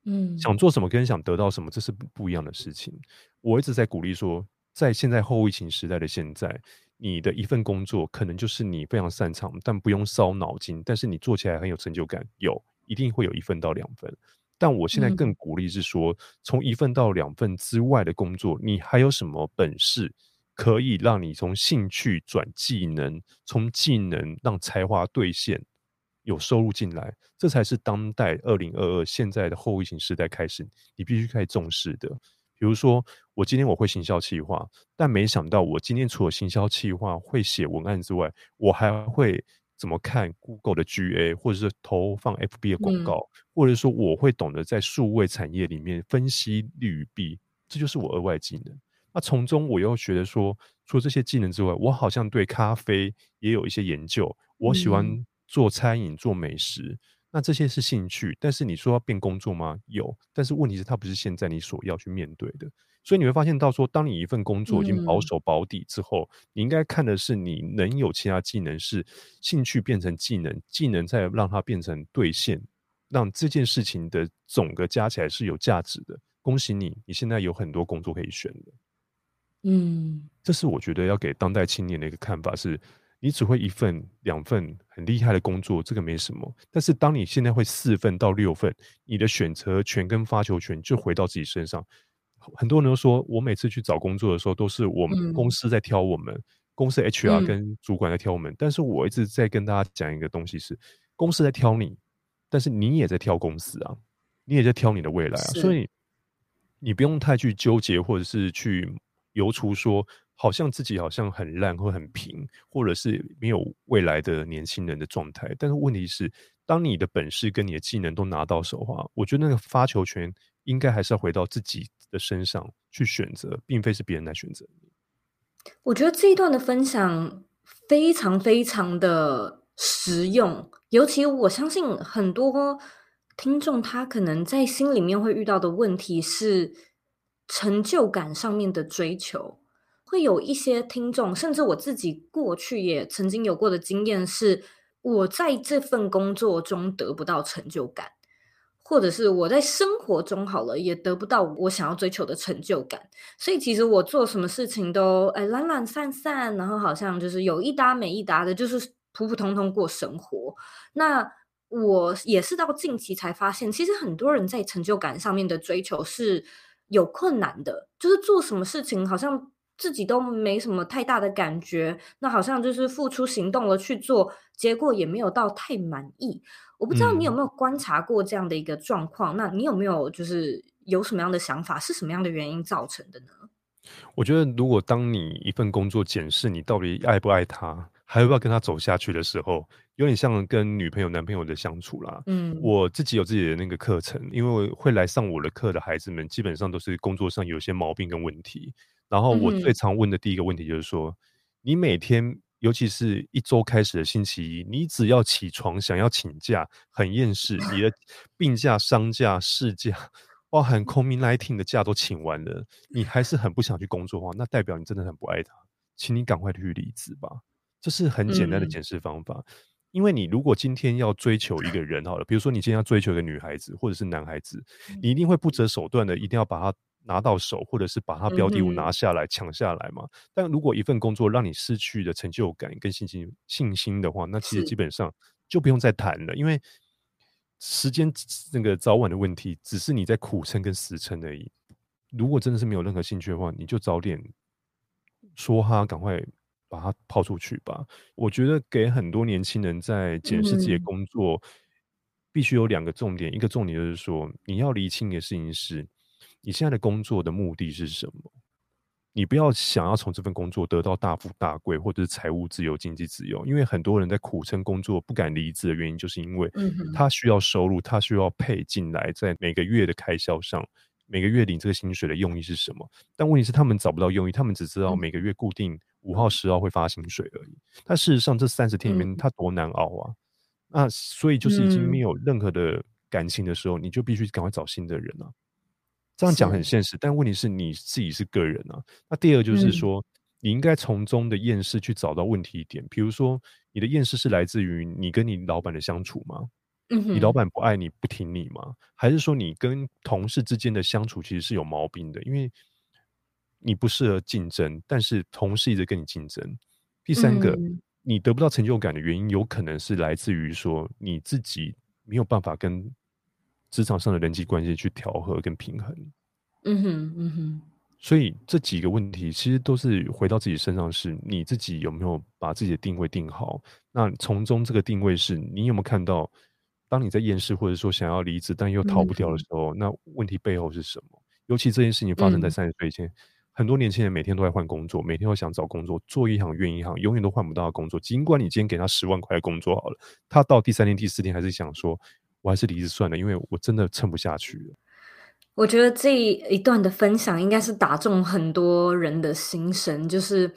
嗯，想做什么跟想得到什么，这是不一样的事情。我一直在鼓励说，在现在后疫情时代的现在，你的一份工作可能就是你非常擅长，但不用烧脑筋，但是你做起来很有成就感，有一定会有一份到两份。但我现在更鼓励是说，从一份到两份之外的工作，你还有什么本事？可以让你从兴趣转技能，从技能让才华兑现，有收入进来，这才是当代二零二二现在的后疫情时代开始，你必须开始重视的。比如说，我今天我会行销企划，但没想到我今天除了行销企划会写文案之外，我还会怎么看 Google 的 GA，或者是投放 FB 的广告，嗯、或者说我会懂得在数位产业里面分析利与弊，这就是我额外技能。那从中我又觉得说，除了这些技能之外，我好像对咖啡也有一些研究。我喜欢做餐饮、做美食，嗯、那这些是兴趣。但是你说要变工作吗？有，但是问题是它不是现在你所要去面对的。所以你会发现到说，当你一份工作已经保守保底之后，嗯、你应该看的是你能有其他技能，是兴趣变成技能，技能再让它变成兑现，让这件事情的总个加起来是有价值的。恭喜你，你现在有很多工作可以选的。嗯，这是我觉得要给当代青年的一个看法是：你只会一份、两份很厉害的工作，这个没什么。但是当你现在会四份到六份，你的选择权跟发球权就回到自己身上。很多人都说，我每次去找工作的时候，都是我们公司在挑我们，嗯、公司 HR 跟主管在挑我们。嗯、但是我一直在跟大家讲一个东西是：公司在挑你，但是你也在挑公司啊，你也在挑你的未来啊。所以你不用太去纠结，或者是去。由出说，好像自己好像很烂或很平，或者是没有未来的年轻人的状态。但是问题是，当你的本事跟你的技能都拿到手的话，我觉得那个发球权应该还是要回到自己的身上去选择，并非是别人来选择。
我觉得这一段的分享非常非常的实用，尤其我相信很多听众他可能在心里面会遇到的问题是。成就感上面的追求，会有一些听众，甚至我自己过去也曾经有过的经验是，我在这份工作中得不到成就感，或者是我在生活中好了也得不到我想要追求的成就感，所以其实我做什么事情都哎懒懒散散，然后好像就是有一搭没一搭的，就是普普通通过生活。那我也是到近期才发现，其实很多人在成就感上面的追求是。有困难的，就是做什么事情好像自己都没什么太大的感觉，那好像就是付出行动了去做，结果也没有到太满意。我不知道你有没有观察过这样的一个状况？嗯、那你有没有就是有什么样的想法？是什么样的原因造成的呢？
我觉得，如果当你一份工作检视你到底爱不爱他，还要不要跟他走下去的时候，有点像跟女朋友、男朋友的相处啦。嗯，我自己有自己的那个课程，因为会来上我的课的孩子们，基本上都是工作上有些毛病跟问题。然后我最常问的第一个问题就是说，嗯、你每天，尤其是一周开始的星期一，你只要起床想要请假，很厌世，你的 (laughs) 病假、伤假、事假，包含 COVID-19 的假都请完了，你还是很不想去工作的话，那代表你真的很不爱他，请你赶快去离职吧。这是很简单的检视方法，嗯、因为你如果今天要追求一个人好了，比如说你今天要追求一个女孩子或者是男孩子，你一定会不择手段的，一定要把他拿到手，或者是把他标的物拿下来、抢、嗯、下来嘛。但如果一份工作让你失去了成就感跟信心信心的话，那其实基本上就不用再谈了，因为时间那个早晚的问题，只是你在苦撑跟死撑而已。如果真的是没有任何兴趣的话，你就早点说哈，赶快。把它抛出去吧。我觉得给很多年轻人在检视自己的工作，嗯、必须有两个重点。一个重点就是说，你要厘清的事情是，你现在的工作的目的是什么？你不要想要从这份工作得到大富大贵，或者是财务自由、经济自由，因为很多人在苦撑工作不敢离职的原因，就是因为他需要收入，他需要配进来，在每个月的开销上，每个月领这个薪水的用意是什么？但问题是他们找不到用意，他们只知道每个月固定五号、十号会发薪水而已。但事实上，这三十天里面，他多难熬啊！那所以就是已经没有任何的感情的时候，你就必须赶快找新的人啊。这样讲很现实，但问题是你自己是个人啊。那第二就是说，嗯、你应该从中的厌世去找到问题点。比如说，你的厌世是来自于你跟你老板的相处吗？你老板不爱你不听你吗？还是说你跟同事之间的相处其实是有毛病的？因为你不适合竞争，但是同事一直跟你竞争。第三个，嗯、你得不到成就感的原因，有可能是来自于说你自己没有办法跟。职场上的人际关系去调和跟平衡，
嗯哼，嗯哼，
所以这几个问题其实都是回到自己身上，是你自己有没有把自己的定位定好？那从中这个定位是你有没有看到，当你在厌世或者说想要离职但又逃不掉的时候，嗯、那问题背后是什么？尤其这件事情发生在三十岁以前，嗯、很多年轻人每天都在换工作，每天都想找工作，做一行怨一行，永远都换不到工作。尽管你今天给他十万块工作好了，他到第三天、第四天还是想说。我还是离职算了，因为我真的撑不下去了。
我觉得这一段的分享应该是打中很多人的心声，就是，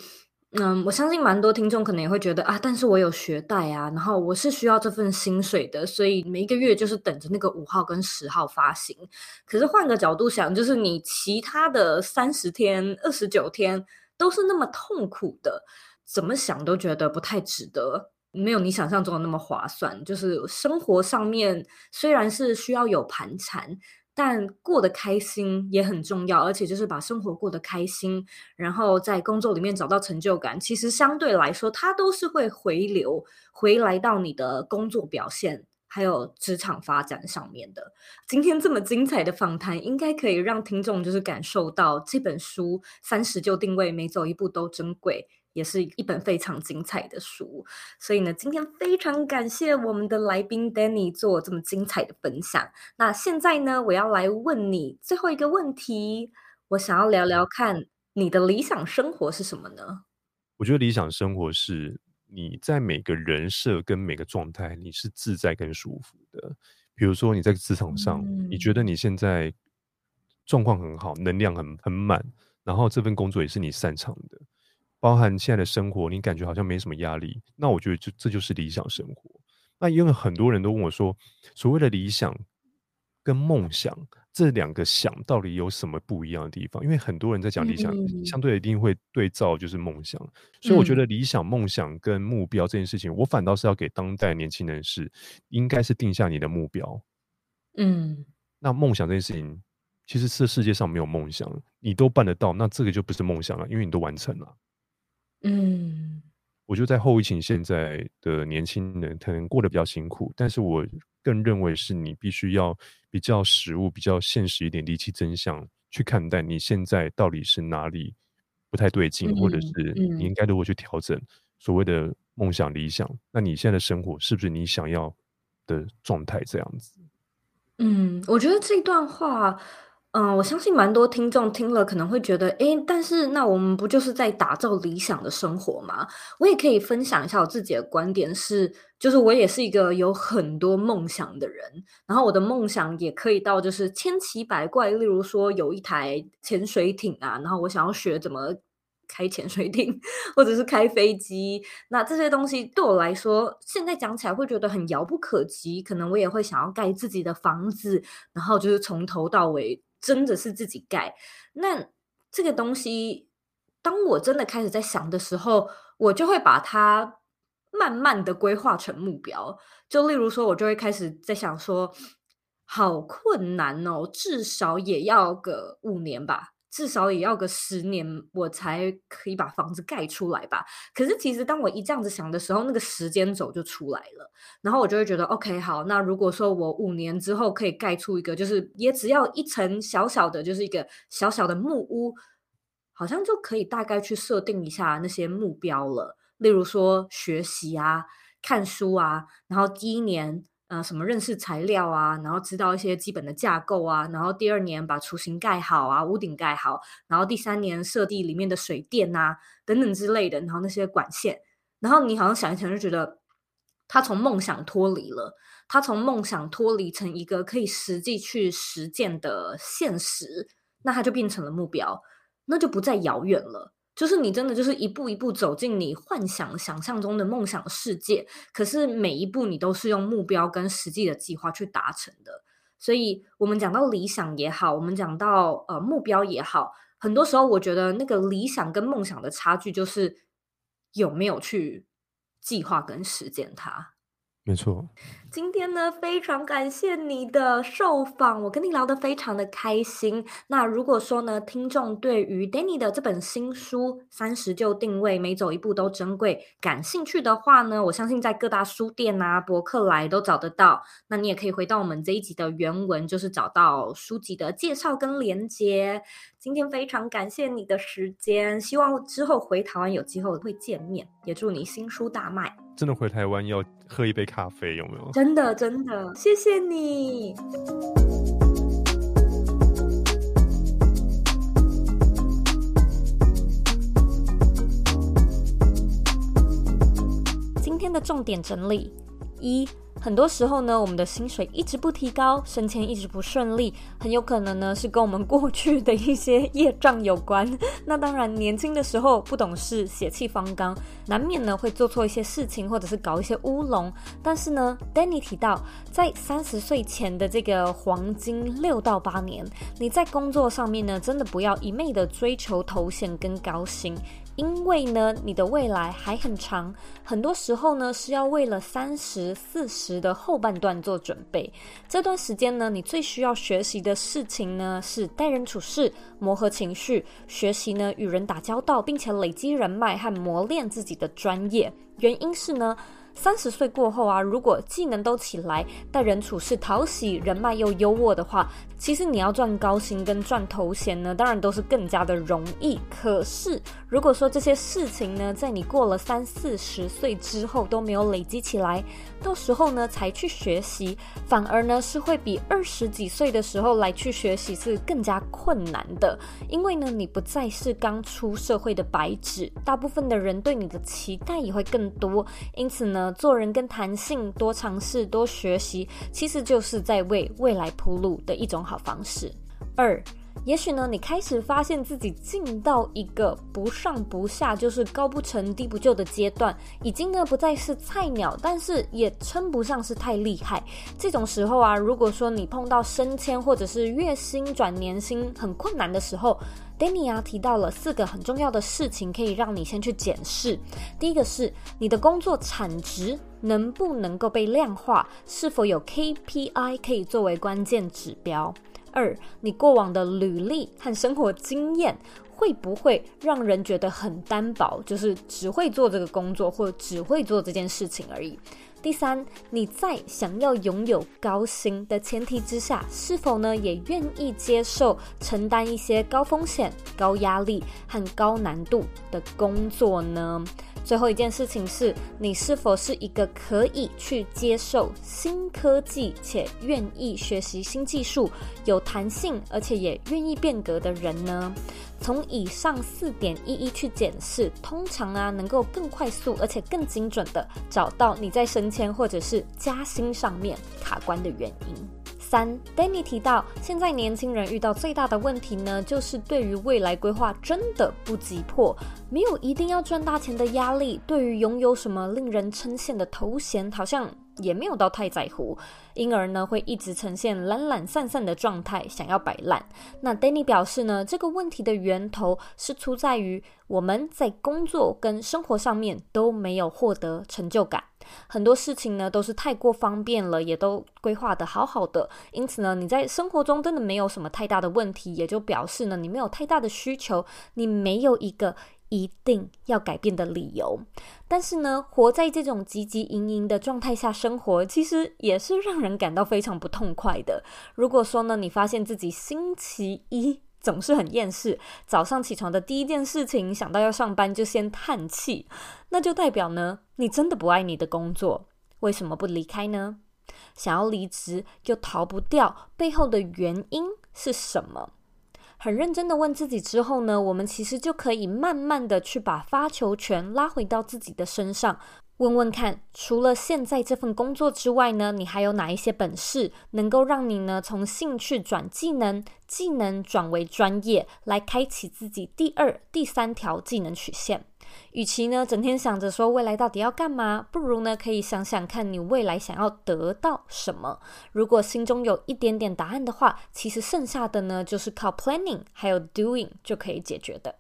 嗯，我相信蛮多听众可能也会觉得啊，但是我有学贷啊，然后我是需要这份薪水的，所以每一个月就是等着那个五号跟十号发行。可是换个角度想，就是你其他的三十天、二十九天都是那么痛苦的，怎么想都觉得不太值得。没有你想象中的那么划算，就是生活上面虽然是需要有盘缠，但过得开心也很重要，而且就是把生活过得开心，然后在工作里面找到成就感，其实相对来说，它都是会回流回来到你的工作表现还有职场发展上面的。今天这么精彩的访谈，应该可以让听众就是感受到这本书三十就定位，每走一步都珍贵。也是一本非常精彩的书，所以呢，今天非常感谢我们的来宾 Danny 做这么精彩的分享。那现在呢，我要来问你最后一个问题，我想要聊聊看你的理想生活是什么呢？
我觉得理想生活是你在每个人设跟每个状态，你是自在跟舒服的。比如说你在职场上，嗯、你觉得你现在状况很好，能量很很满，然后这份工作也是你擅长的。包含现在的生活，你感觉好像没什么压力，那我觉得就这就是理想生活。那因为很多人都问我说，所谓的理想跟梦想这两个想到底有什么不一样的地方？因为很多人在讲理想，嗯、相对一定会对照就是梦想。所以我觉得理想、梦想跟目标这件事情，嗯、我反倒是要给当代年轻人是，应该是定下你的目标。嗯，那梦想这件事情，其实这世界上没有梦想，你都办得到，那这个就不是梦想了，因为你都完成了。嗯，我就在后疫情，现在的年轻人可能过得比较辛苦，但是我更认为是你必须要比较实物、比较现实一点，理清真相去看待你现在到底是哪里不太对劲，嗯、或者是你应该如何去调整所谓的梦想、理想。那你现在的生活是不是你想要的状态？这样子。
嗯，我觉得这段话。嗯，我相信蛮多听众听了可能会觉得，诶，但是那我们不就是在打造理想的生活吗？我也可以分享一下我自己的观点是，就是我也是一个有很多梦想的人，然后我的梦想也可以到就是千奇百怪，例如说有一台潜水艇啊，然后我想要学怎么开潜水艇，(laughs) 或者是开飞机，那这些东西对我来说，现在讲起来会觉得很遥不可及，可能我也会想要盖自己的房子，然后就是从头到尾。真的是自己盖，那这个东西，当我真的开始在想的时候，我就会把它慢慢的规划成目标。就例如说，我就会开始在想说，好困难哦，至少也要个五年吧。至少也要个十年，我才可以把房子盖出来吧。可是其实当我一这样子想的时候，那个时间轴就出来了，然后我就会觉得，OK，好，那如果说我五年之后可以盖出一个，就是也只要一层小小的，就是一个小小的木屋，好像就可以大概去设定一下那些目标了。例如说学习啊、看书啊，然后第一年呃，什么认识材料啊，然后知道一些基本的架构啊，然后第二年把雏形盖好啊，屋顶盖好，然后第三年设计里面的水电啊等等之类的，然后那些管线，然后你好像想一想就觉得他从梦想脱离了，他从梦想脱离成一个可以实际去实践的现实，那他就变成了目标，那就不再遥远了。就是你真的就是一步一步走进你幻想、想象中的梦想世界，可是每一步你都是用目标跟实际的计划去达成的。所以，我们讲到理想也好，我们讲到呃目标也好，很多时候我觉得那个理想跟梦想的差距就是有没有去计划跟实践它。
没错，
今天呢，非常感谢你的受访，我跟你聊得非常的开心。那如果说呢，听众对于 Danny 的这本新书《三十就定位，每走一步都珍贵》感兴趣的话呢，我相信在各大书店啊、博客来都找得到。那你也可以回到我们这一集的原文，就是找到书籍的介绍跟连接。今天非常感谢你的时间，希望之后回台湾有机会会见面，也祝你新书大卖。
真的回台湾要喝一杯咖啡，有没有？
真的真的，谢谢你。今天的重点整理一。很多时候呢，我们的薪水一直不提高，升迁一直不顺利，很有可能呢是跟我们过去的一些业障有关。(laughs) 那当然，年轻的时候不懂事，血气方刚，难免呢会做错一些事情，或者是搞一些乌龙。但是呢，Danny 提到，在三十岁前的这个黄金六到八年，你在工作上面呢，真的不要一昧的追求头衔跟高薪。因为呢，你的未来还很长，很多时候呢是要为了三十四十的后半段做准备。这段时间呢，你最需要学习的事情呢是待人处事、磨合情绪、学习呢与人打交道，并且累积人脉和磨练自己的专业。原因是呢。三十岁过后啊，如果技能都起来，待人处事讨喜，人脉又优渥的话，其实你要赚高薪跟赚头衔呢，当然都是更加的容易。可是，如果说这些事情呢，在你过了三四十岁之后都没有累积起来，到时候呢才去学习，反而呢是会比二十几岁的时候来去学习是更加困难的。因为呢，你不再是刚出社会的白纸，大部分的人对你的期待也会更多，因此呢。做人跟弹性，多尝试，多学习，其实就是在为未来铺路的一种好方式。二，也许呢，你开始发现自己进到一个不上不下，就是高不成低不就的阶段，已经呢不再是菜鸟，但是也称不上是太厉害。这种时候啊，如果说你碰到升迁或者是月薪转年薪很困难的时候，Danny 啊，提到了四个很重要的事情，可以让你先去检视。第一个是你的工作产值能不能够被量化，是否有 KPI 可以作为关键指标。二，你过往的履历和生活经验会不会让人觉得很单薄，就是只会做这个工作或只会做这件事情而已。第三，你在想要拥有高薪的前提之下，是否呢也愿意接受承担一些高风险、高压力和高难度的工作呢？最后一件事情是你是否是一个可以去接受新科技且愿意学习新技术、有弹性而且也愿意变革的人呢？从以上四点一一去检视，通常啊能够更快速而且更精准地找到你在升迁或者是加薪上面卡关的原因。三，Danny 提到，现在年轻人遇到最大的问题呢，就是对于未来规划真的不急迫，没有一定要赚大钱的压力，对于拥有什么令人称羡的头衔，好像也没有到太在乎，因而呢会一直呈现懒懒散散的状态，想要摆烂。那 Danny 表示呢，这个问题的源头是出在于我们在工作跟生活上面都没有获得成就感。很多事情呢都是太过方便了，也都规划得好好的，因此呢，你在生活中真的没有什么太大的问题，也就表示呢，你没有太大的需求，你没有一个一定要改变的理由。但是呢，活在这种汲汲营营的状态下生活，其实也是让人感到非常不痛快的。如果说呢，你发现自己星期一，总是很厌世，早上起床的第一件事情，想到要上班就先叹气，那就代表呢，你真的不爱你的工作，为什么不离开呢？想要离职又逃不掉，背后的原因是什么？很认真的问自己之后呢，我们其实就可以慢慢的去把发球权拉回到自己的身上。问问看，除了现在这份工作之外呢，你还有哪一些本事能够让你呢从兴趣转技能，技能转为专业，来开启自己第二、第三条技能曲线？与其呢整天想着说未来到底要干嘛，不如呢可以想想看你未来想要得到什么。如果心中有一点点答案的话，其实剩下的呢就是靠 planning 还有 doing 就可以解决的。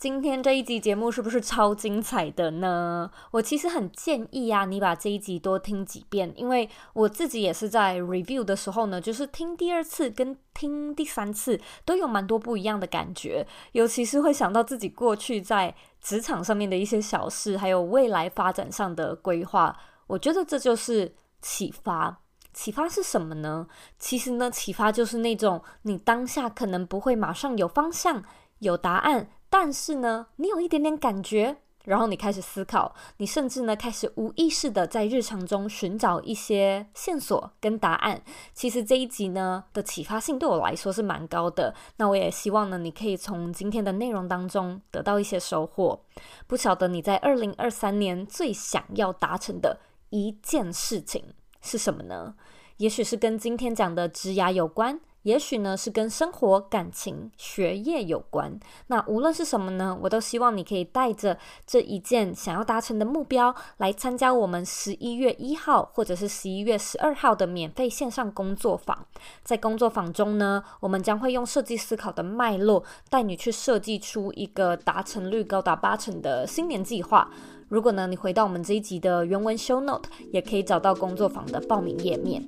今天这一集节目是不是超精彩的呢？我其实很建议啊，你把这一集多听几遍，因为我自己也是在 review 的时候呢，就是听第二次跟听第三次都有蛮多不一样的感觉，尤其是会想到自己过去在职场上面的一些小事，还有未来发展上的规划。我觉得这就是启发。启发是什么呢？其实呢，启发就是那种你当下可能不会马上有方向、有答案。但是呢，你有一点点感觉，然后你开始思考，你甚至呢开始无意识的在日常中寻找一些线索跟答案。其实这一集呢的启发性对我来说是蛮高的。那我也希望呢，你可以从今天的内容当中得到一些收获。不晓得你在二零二三年最想要达成的一件事情是什么呢？也许是跟今天讲的职涯有关。也许呢是跟生活、感情、学业有关。那无论是什么呢，我都希望你可以带着这一件想要达成的目标来参加我们十一月一号或者是十一月十二号的免费线上工作坊。在工作坊中呢，我们将会用设计思考的脉络带你去设计出一个达成率高达八成的新年计划。如果呢你回到我们这一集的原文 show note，也可以找到工作坊的报名页面。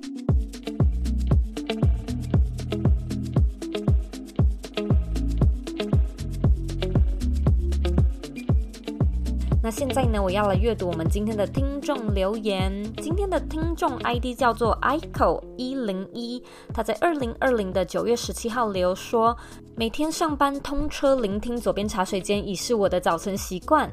那现在呢，我要来阅读我们今天的听众留言。今天的听众 ID 叫做 Ico 一零一，他在二零二零的九月十七号留说：每天上班通车聆听左边茶水间已是我的早晨习惯。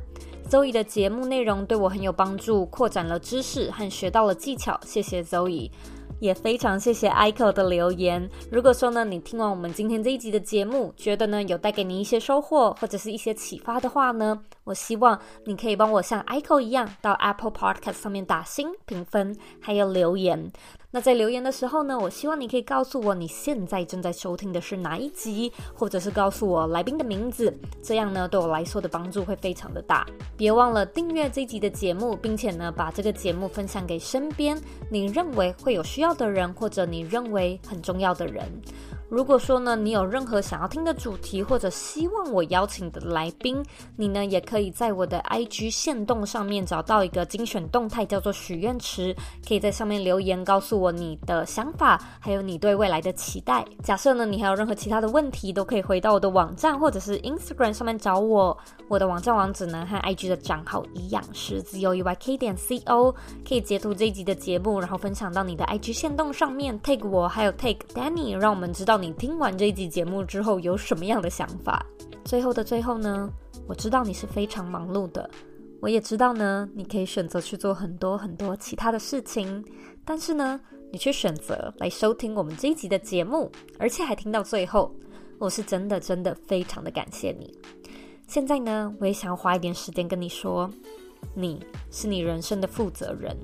Zoe 的节目内容对我很有帮助，扩展了知识和学到了技巧。谢谢 Zoe。也非常谢谢 Ico 的留言。如果说呢，你听完我们今天这一集的节目，觉得呢有带给你一些收获或者是一些启发的话呢，我希望你可以帮我像 Ico 一样到 Apple Podcast 上面打星评分，还有留言。那在留言的时候呢，我希望你可以告诉我你现在正在收听的是哪一集，或者是告诉我来宾的名字，这样呢对我来说的帮助会非常的大。别忘了订阅这集的节目，并且呢把这个节目分享给身边你认为会有需要的人，或者你认为很重要的人。如果说呢，你有任何想要听的主题，或者希望我邀请的来宾，你呢也可以在我的 IG 限动上面找到一个精选动态，叫做许愿池，可以在上面留言告诉我你的想法，还有你对未来的期待。假设呢，你还有任何其他的问题，都可以回到我的网站或者是 Instagram 上面找我。我的网站网址呢和 IG 的账号一样是 zoeyk 点 co，可以截图这一集的节目，然后分享到你的 IG 限动上面，tag 我还有 tag Danny，让我们知道。你听完这一集节目之后有什么样的想法？最后的最后呢，我知道你是非常忙碌的，我也知道呢，你可以选择去做很多很多其他的事情，但是呢，你却选择来收听我们这一集的节目，而且还听到最后，我是真的真的非常的感谢你。现在呢，我也想要花一点时间跟你说，你是你人生的负责人，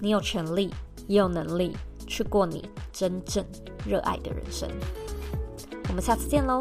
你有权利，也有能力。去过你真正热爱的人生。我们下次见喽。